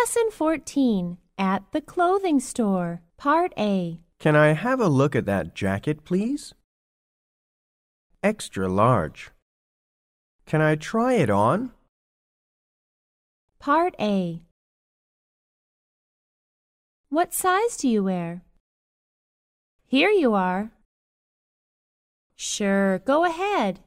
Lesson 14 At the Clothing Store, Part A. Can I have a look at that jacket, please? Extra large. Can I try it on? Part A. What size do you wear? Here you are. Sure, go ahead.